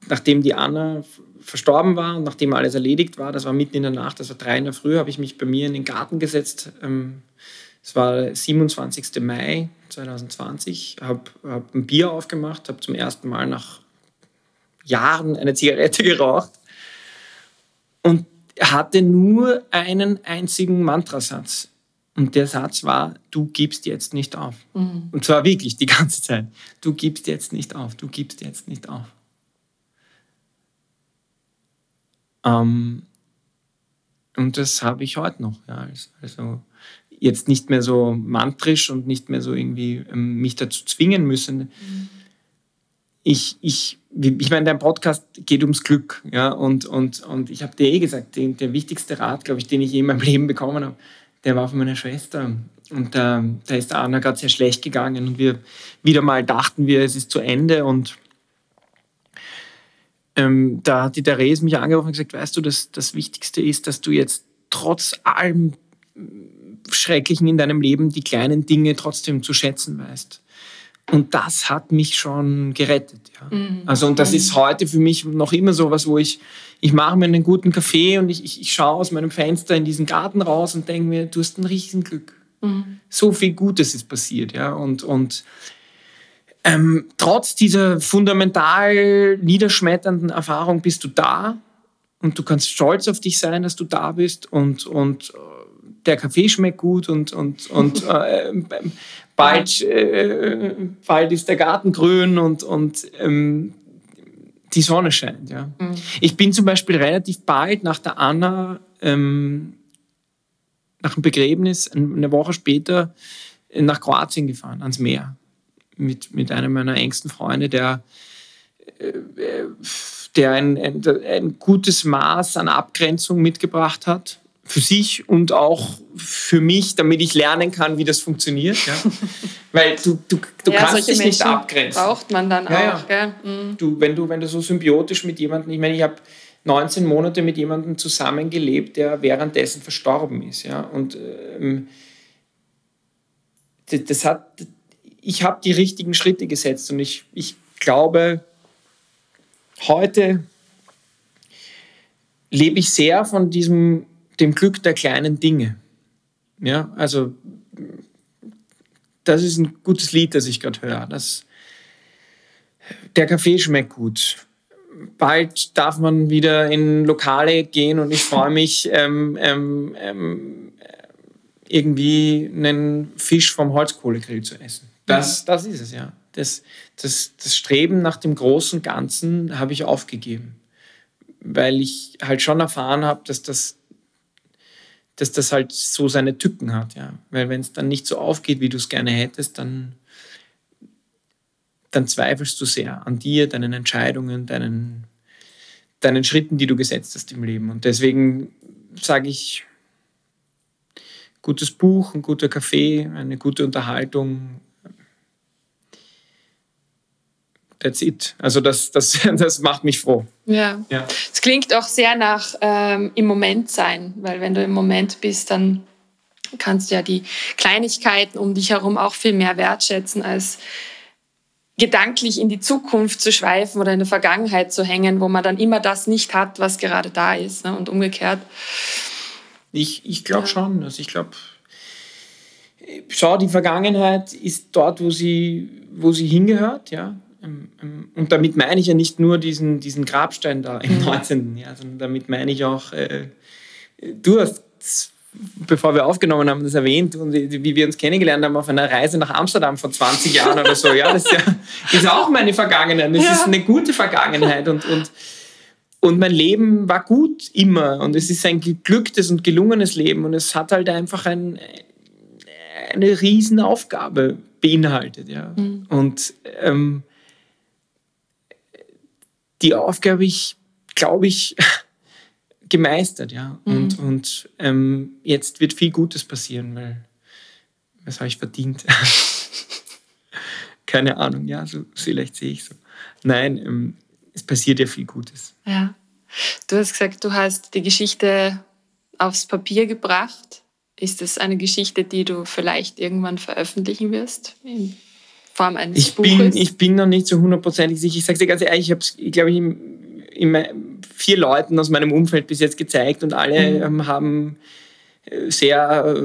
nachdem die Anna verstorben war und nachdem alles erledigt war, das war mitten in der Nacht, das war drei in der Früh, habe ich mich bei mir in den Garten gesetzt. Ähm, es war 27. Mai 2020, habe hab ein Bier aufgemacht, habe zum ersten Mal nach Jahren eine Zigarette geraucht und hatte nur einen einzigen Mantrasatz. Und der Satz war, du gibst jetzt nicht auf. Mhm. Und zwar wirklich die ganze Zeit. Du gibst jetzt nicht auf, du gibst jetzt nicht auf. Ähm, Und das habe ich heute noch. Ja. Also jetzt nicht mehr so mantrisch und nicht mehr so irgendwie ähm, mich dazu zwingen müssen. Mhm. Ich, ich, ich meine, dein Podcast geht ums Glück. Ja? Und, und, und ich habe dir eh gesagt, den, der wichtigste Rat, glaube ich, den ich je in meinem Leben bekommen habe, der war von meiner Schwester. Und äh, da ist Anna gerade sehr schlecht gegangen und wir wieder mal dachten wir, es ist zu Ende. Und ähm, da hat die Therese mich angerufen und gesagt, weißt du, das, das Wichtigste ist, dass du jetzt trotz allem Schrecklichen in deinem Leben die kleinen Dinge trotzdem zu schätzen weißt. Und das hat mich schon gerettet. Ja. Mhm. Also, und das ist heute für mich noch immer so was, wo ich, ich mache mir einen guten Kaffee und ich, ich, ich schaue aus meinem Fenster in diesen Garten raus und denke mir, du hast ein Riesenglück. Mhm. So viel Gutes ist passiert. Ja. Und, und ähm, trotz dieser fundamental niederschmetternden Erfahrung bist du da und du kannst stolz auf dich sein, dass du da bist und, und der Kaffee schmeckt gut und, und, und äh, bald, äh, bald ist der Garten grün und, und ähm, die Sonne scheint. Ja. Mhm. Ich bin zum Beispiel relativ bald nach der Anna, ähm, nach dem Begräbnis, eine Woche später nach Kroatien gefahren, ans Meer, mit, mit einem meiner engsten Freunde, der, äh, der ein, ein, ein gutes Maß an Abgrenzung mitgebracht hat für sich und auch für mich, damit ich lernen kann, wie das funktioniert. Ja? Weil du, du, du ja, kannst dich Menschen nicht abgrenzen. braucht man dann ja, auch. Ja. Mhm. Du, wenn, du, wenn du so symbiotisch mit jemandem, ich meine, ich habe 19 Monate mit jemandem zusammengelebt, der währenddessen verstorben ist. Ja? Und ähm, das hat, ich habe die richtigen Schritte gesetzt und ich, ich glaube, heute lebe ich sehr von diesem dem Glück der kleinen Dinge. Ja, also das ist ein gutes Lied, das ich gerade höre. Das, der Kaffee schmeckt gut. Bald darf man wieder in Lokale gehen und ich freue mich, ähm, ähm, ähm, irgendwie einen Fisch vom Holzkohlegrill zu essen. Das, das ist es, ja. Das, das, das Streben nach dem großen Ganzen habe ich aufgegeben, weil ich halt schon erfahren habe, dass das dass das halt so seine Tücken hat, ja. Weil wenn es dann nicht so aufgeht, wie du es gerne hättest, dann, dann zweifelst du sehr an dir, deinen Entscheidungen, deinen, deinen Schritten, die du gesetzt hast im Leben. Und deswegen sage ich, gutes Buch, ein guter Kaffee, eine gute Unterhaltung, that's it. Also das, das, das macht mich froh. Ja. ja. Es klingt auch sehr nach ähm, im Moment sein, weil wenn du im Moment bist, dann kannst du ja die Kleinigkeiten um dich herum auch viel mehr wertschätzen, als gedanklich in die Zukunft zu schweifen oder in der Vergangenheit zu hängen, wo man dann immer das nicht hat, was gerade da ist ne? und umgekehrt. Ich, ich glaube ja. schon. Also ich glaube, schau, die Vergangenheit ist dort, wo sie, wo sie hingehört, ja. Ähm, ähm, und damit meine ich ja nicht nur diesen, diesen Grabstein da im 19. Mhm. Jahr, sondern damit meine ich auch, äh, du hast, bevor wir aufgenommen haben, das erwähnt, und wie wir uns kennengelernt haben auf einer Reise nach Amsterdam vor 20 Jahren oder so. Ja, das ist, ja, ist auch meine Vergangenheit. Das ja. ist eine gute Vergangenheit. Und, und, und mein Leben war gut immer. Und es ist ein geglücktes und gelungenes Leben. Und es hat halt einfach ein, eine Riesenaufgabe beinhaltet. Ja. Mhm. Und ähm, die Aufgabe ich, glaube ich, gemeistert, ja. Mhm. Und, und ähm, jetzt wird viel Gutes passieren, weil was habe ich verdient? Keine Ahnung, ja, so vielleicht sehe ich so. Nein, ähm, es passiert ja viel Gutes. Ja. Du hast gesagt, du hast die Geschichte aufs Papier gebracht. Ist es eine Geschichte, die du vielleicht irgendwann veröffentlichen wirst? Form eines ich Buches? Bin, ich bin noch nicht so hundertprozentig sicher. Ich sage dir ganz ehrlich, ich habe es, glaube ich, vier Leuten aus meinem Umfeld bis jetzt gezeigt und alle mhm. ähm, haben äh, sehr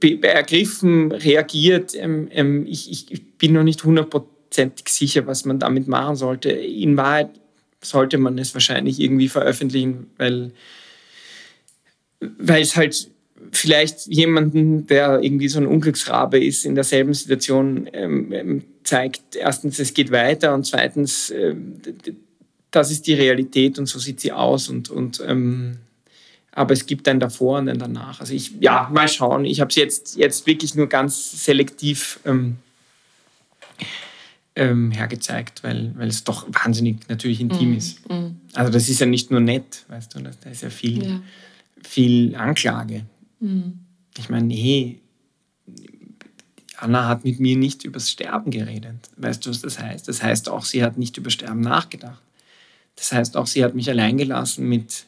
äh, ergriffen reagiert. Ähm, ähm, ich, ich, bin noch nicht hundertprozentig sicher, was man damit machen sollte. In Wahrheit sollte man es wahrscheinlich irgendwie veröffentlichen, weil, weil es halt vielleicht jemanden, der irgendwie so ein Unglücksrabe ist, in derselben Situation ähm, ähm, zeigt, erstens, es geht weiter und zweitens, äh, das ist die Realität und so sieht sie aus. Und, und ähm, aber es gibt einen davor und einen danach. Also ich, ja, mal schauen. Ich habe es jetzt, jetzt wirklich nur ganz selektiv ähm, ähm, hergezeigt, weil, weil es doch wahnsinnig natürlich intim mm, ist. Mm. Also das ist ja nicht nur nett, weißt du, da ist ja viel, ja. viel Anklage. Mm. Ich meine, hey, Anna hat mit mir nicht übers Sterben geredet. Weißt du, was das heißt? Das heißt auch, sie hat nicht über Sterben nachgedacht. Das heißt auch, sie hat mich allein gelassen mit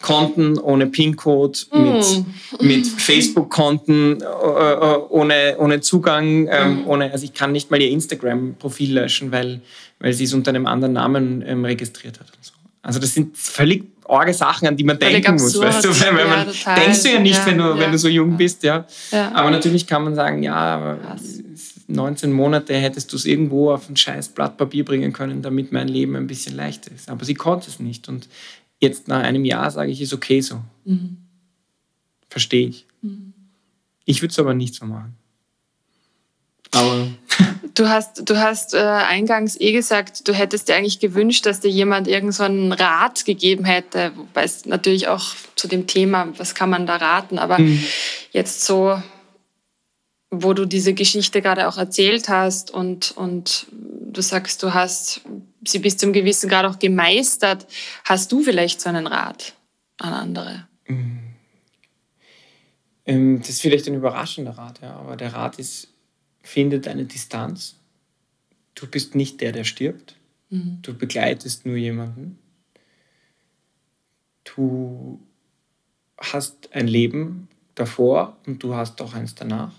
Konten ohne PIN-Code, mm. mit, mit Facebook-Konten äh, äh, ohne, ohne Zugang, mm. ohne, also ich kann nicht mal ihr Instagram-Profil löschen, weil, weil sie es unter einem anderen Namen ähm, registriert hat. So. Also das sind völlig arge Sachen, an die man denken muss. Weißt du? Weil, ja, man, denkst du ja nicht, ja, wenn, du, ja. wenn du so jung bist. Ja. Aber natürlich kann man sagen, ja, aber 19 Monate hättest du es irgendwo auf ein scheiß Blatt Papier bringen können, damit mein Leben ein bisschen leichter ist. Aber sie konnte es nicht. Und Jetzt nach einem Jahr sage ich, ist okay so. Mhm. Verstehe ich. Mhm. Ich würde es aber nicht so machen. Aber. Du hast, du hast äh, eingangs eh gesagt, du hättest dir eigentlich gewünscht, dass dir jemand irgend so einen Rat gegeben hätte. Wobei es natürlich auch zu dem Thema, was kann man da raten, aber mhm. jetzt so, wo du diese Geschichte gerade auch erzählt hast und, und du sagst, du hast sie bis zum gewissen Grad auch gemeistert. Hast du vielleicht so einen Rat an andere? Mhm. Ähm, das ist vielleicht ein überraschender Rat, ja, aber der Rat ist, finde deine Distanz. Du bist nicht der, der stirbt. Mhm. Du begleitest nur jemanden. Du hast ein Leben davor und du hast auch eins danach.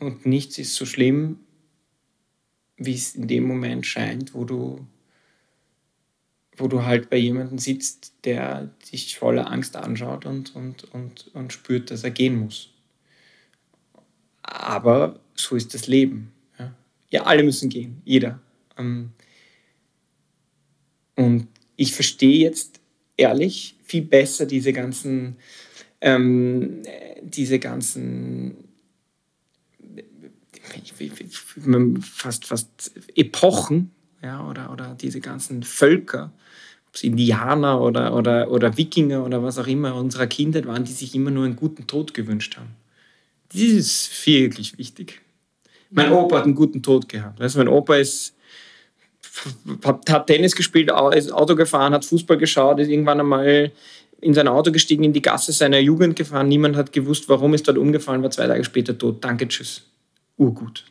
Und nichts ist so schlimm, wie es in dem Moment scheint, wo du, wo du halt bei jemandem sitzt, der dich voller Angst anschaut und, und, und, und spürt, dass er gehen muss. Aber so ist das Leben. Ja, ja alle müssen gehen, jeder. Ähm, und ich verstehe jetzt ehrlich viel besser diese ganzen, ähm, diese ganzen fast, fast Epochen ja, oder, oder diese ganzen Völker, ob es Indianer oder, oder, oder Wikinger oder was auch immer unserer Kindheit waren, die sich immer nur einen guten Tod gewünscht haben. Das ist wirklich wichtig. Mein Opa hat einen guten Tod gehabt. Weißt, mein Opa ist, hat Tennis gespielt, ist Auto gefahren, hat Fußball geschaut, ist irgendwann einmal in sein Auto gestiegen, in die Gasse seiner Jugend gefahren. Niemand hat gewusst, warum ist dort umgefallen, war zwei Tage später tot. Danke, tschüss urgut.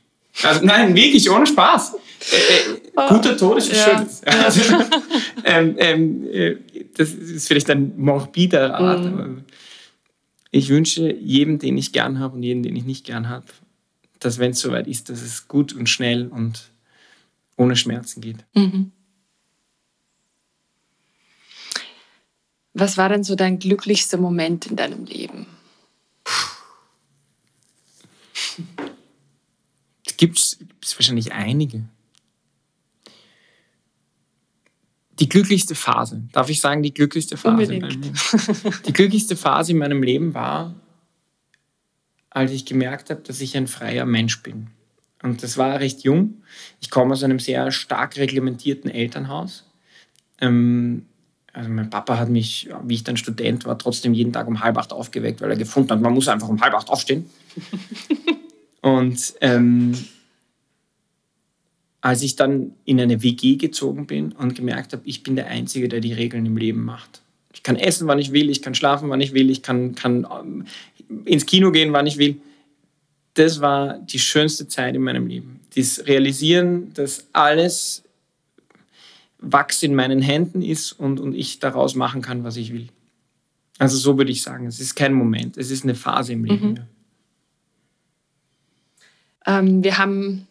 Also nein, wirklich, ohne Spaß. Äh, äh, oh, guter Tod ist ja. schön. Also, ähm, ähm, äh, das ist vielleicht ein morbider Art, mhm. Ich wünsche jedem, den ich gern habe und jedem, den ich nicht gern habe, dass wenn es soweit ist, dass es gut und schnell und ohne Schmerzen geht. Mhm. Was war denn so dein glücklichster Moment in deinem Leben? gibt es wahrscheinlich einige. Die glücklichste Phase, darf ich sagen, die glücklichste Phase Unbedingt. in meinem Leben. Die glücklichste Phase in meinem Leben war, als ich gemerkt habe, dass ich ein freier Mensch bin. Und das war recht jung. Ich komme aus einem sehr stark reglementierten Elternhaus. Ähm, also mein Papa hat mich, wie ich dann Student war, trotzdem jeden Tag um halb acht aufgeweckt, weil er gefunden hat, man muss einfach um halb acht aufstehen. Und ähm, als ich dann in eine WG gezogen bin und gemerkt habe, ich bin der Einzige, der die Regeln im Leben macht. Ich kann essen, wann ich will, ich kann schlafen, wann ich will, ich kann, kann ähm, ins Kino gehen, wann ich will. Das war die schönste Zeit in meinem Leben. Das Realisieren, dass alles Wachs in meinen Händen ist und, und ich daraus machen kann, was ich will. Also so würde ich sagen, es ist kein Moment, es ist eine Phase im Leben. Mhm. Ähm, wir haben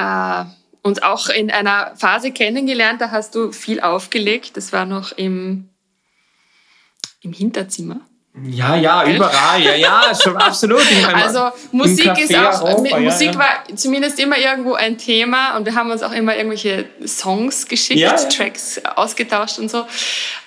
äh, uns auch in einer Phase kennengelernt, da hast du viel aufgelegt. Das war noch im, im Hinterzimmer. Ja, ja, überall, ja, ja, schon absolut. also Musik ist auch, Europa, Musik ja, ja. war zumindest immer irgendwo ein Thema und wir haben uns auch immer irgendwelche Songs geschickt, ja, Tracks ausgetauscht und so.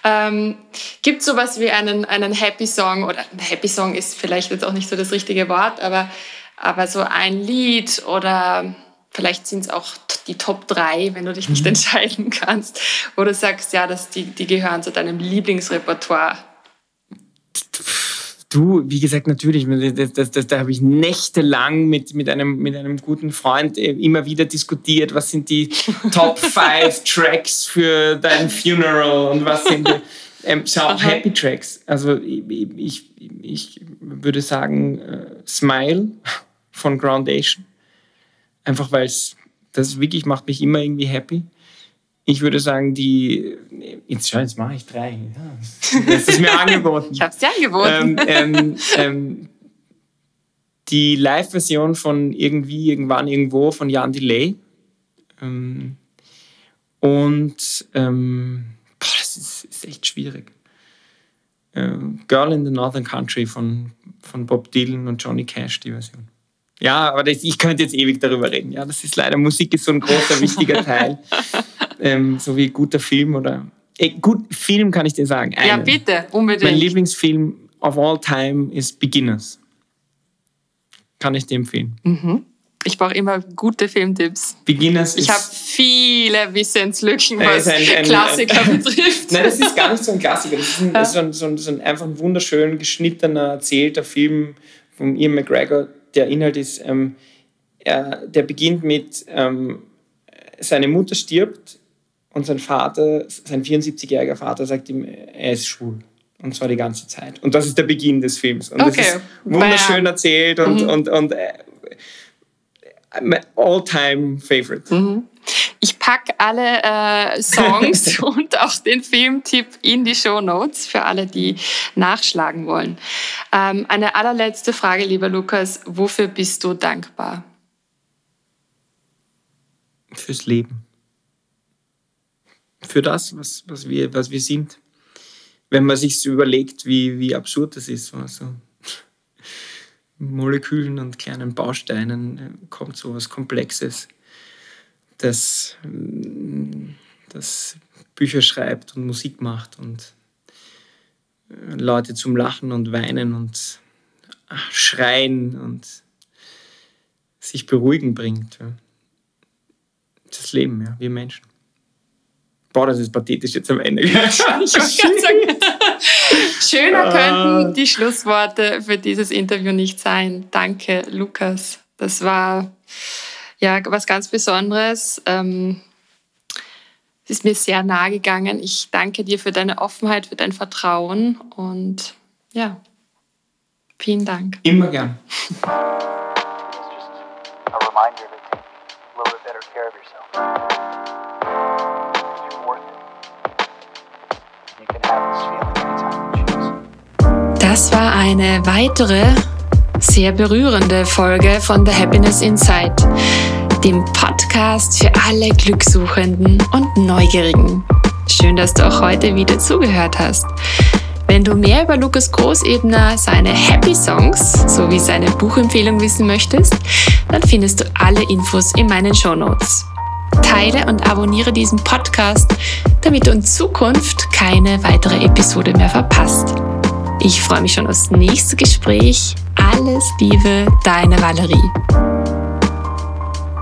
Ähm, Gibt es sowas wie einen, einen Happy Song oder Happy Song ist vielleicht jetzt auch nicht so das richtige Wort, aber aber so ein Lied oder vielleicht sind es auch die Top 3, wenn du dich nicht mhm. entscheiden kannst, wo du sagst, ja, dass die, die gehören zu deinem Lieblingsrepertoire? Du, wie gesagt, natürlich, das, das, das, da habe ich nächtelang mit, mit, einem, mit einem guten Freund äh, immer wieder diskutiert, was sind die Top 5 Tracks für dein Funeral und was sind die ähm, schau, Happy Tracks. Also ich, ich, ich würde sagen äh, Smile von Groundation. Einfach weil es, das wirklich macht mich immer irgendwie happy. Ich würde sagen, die. Jetzt schau, jetzt mache ich drei. Ja, das ist mir angeboten. ich habe es dir angeboten. Ähm, ähm, ähm, die Live-Version von Irgendwie, Irgendwann, Irgendwo von Jan Delay. Ähm, und ähm, boah, das ist, ist, echt schwierig. Ähm, Girl in the Northern Country von, von Bob Dylan und Johnny Cash, die Version. Ja, aber das, ich könnte jetzt ewig darüber reden. Ja, das ist leider, Musik ist so ein großer, wichtiger Teil. ähm, so wie guter Film oder. Äh, gut, Film kann ich dir sagen. Eine. Ja, bitte, unbedingt. Mein Lieblingsfilm of all time ist Beginners. Kann ich dir empfehlen. Mhm. Ich brauche immer gute Filmtipps. Beginners Ich habe viele Wissenslücken, was ein, ein, Klassiker ein, betrifft. Nein, das ist gar nicht so ein Klassiker. Das ist, ein, das ist so, ein, so, so ein einfach ein wunderschön geschnittener, erzählter Film von Ian McGregor. Der Inhalt ist, ähm, er, der beginnt mit, ähm, seine Mutter stirbt und sein Vater, sein 74-jähriger Vater, sagt ihm, er ist schwul. Und zwar die ganze Zeit. Und das ist der Beginn des Films. Und okay. das ist wunderschön erzählt und, mhm. und, und äh, all-time favorite. Mhm. Ich packe alle äh, Songs und auch den Filmtipp in die Show Notes für alle, die nachschlagen wollen. Ähm, eine allerletzte Frage, lieber Lukas. Wofür bist du dankbar? Fürs Leben für das, was, was, wir, was wir sind. Wenn man sich so überlegt, wie, wie absurd das ist. Also Molekülen und kleinen Bausteinen äh, kommt so etwas Komplexes, das, das Bücher schreibt und Musik macht und äh, Leute zum Lachen und Weinen und Schreien und sich beruhigen bringt. Das Leben, ja, wir Menschen. Boah, das ist pathetisch jetzt am Ende. ich sagen, schöner könnten ah. die Schlussworte für dieses Interview nicht sein. Danke, Lukas. Das war ja was ganz Besonderes. Ähm, es ist mir sehr nahe gegangen. Ich danke dir für deine Offenheit, für dein Vertrauen und ja, vielen Dank. Immer gern. Das war eine weitere sehr berührende Folge von The Happiness Inside, dem Podcast für alle Glückssuchenden und Neugierigen. Schön, dass du auch heute wieder zugehört hast. Wenn du mehr über Lukas Großebner, seine Happy Songs sowie seine Buchempfehlung wissen möchtest, dann findest du alle Infos in meinen Show Notes. Teile und abonniere diesen Podcast, damit du in Zukunft keine weitere Episode mehr verpasst. Ich freue mich schon aufs nächste Gespräch. Alles Liebe, deine Valerie.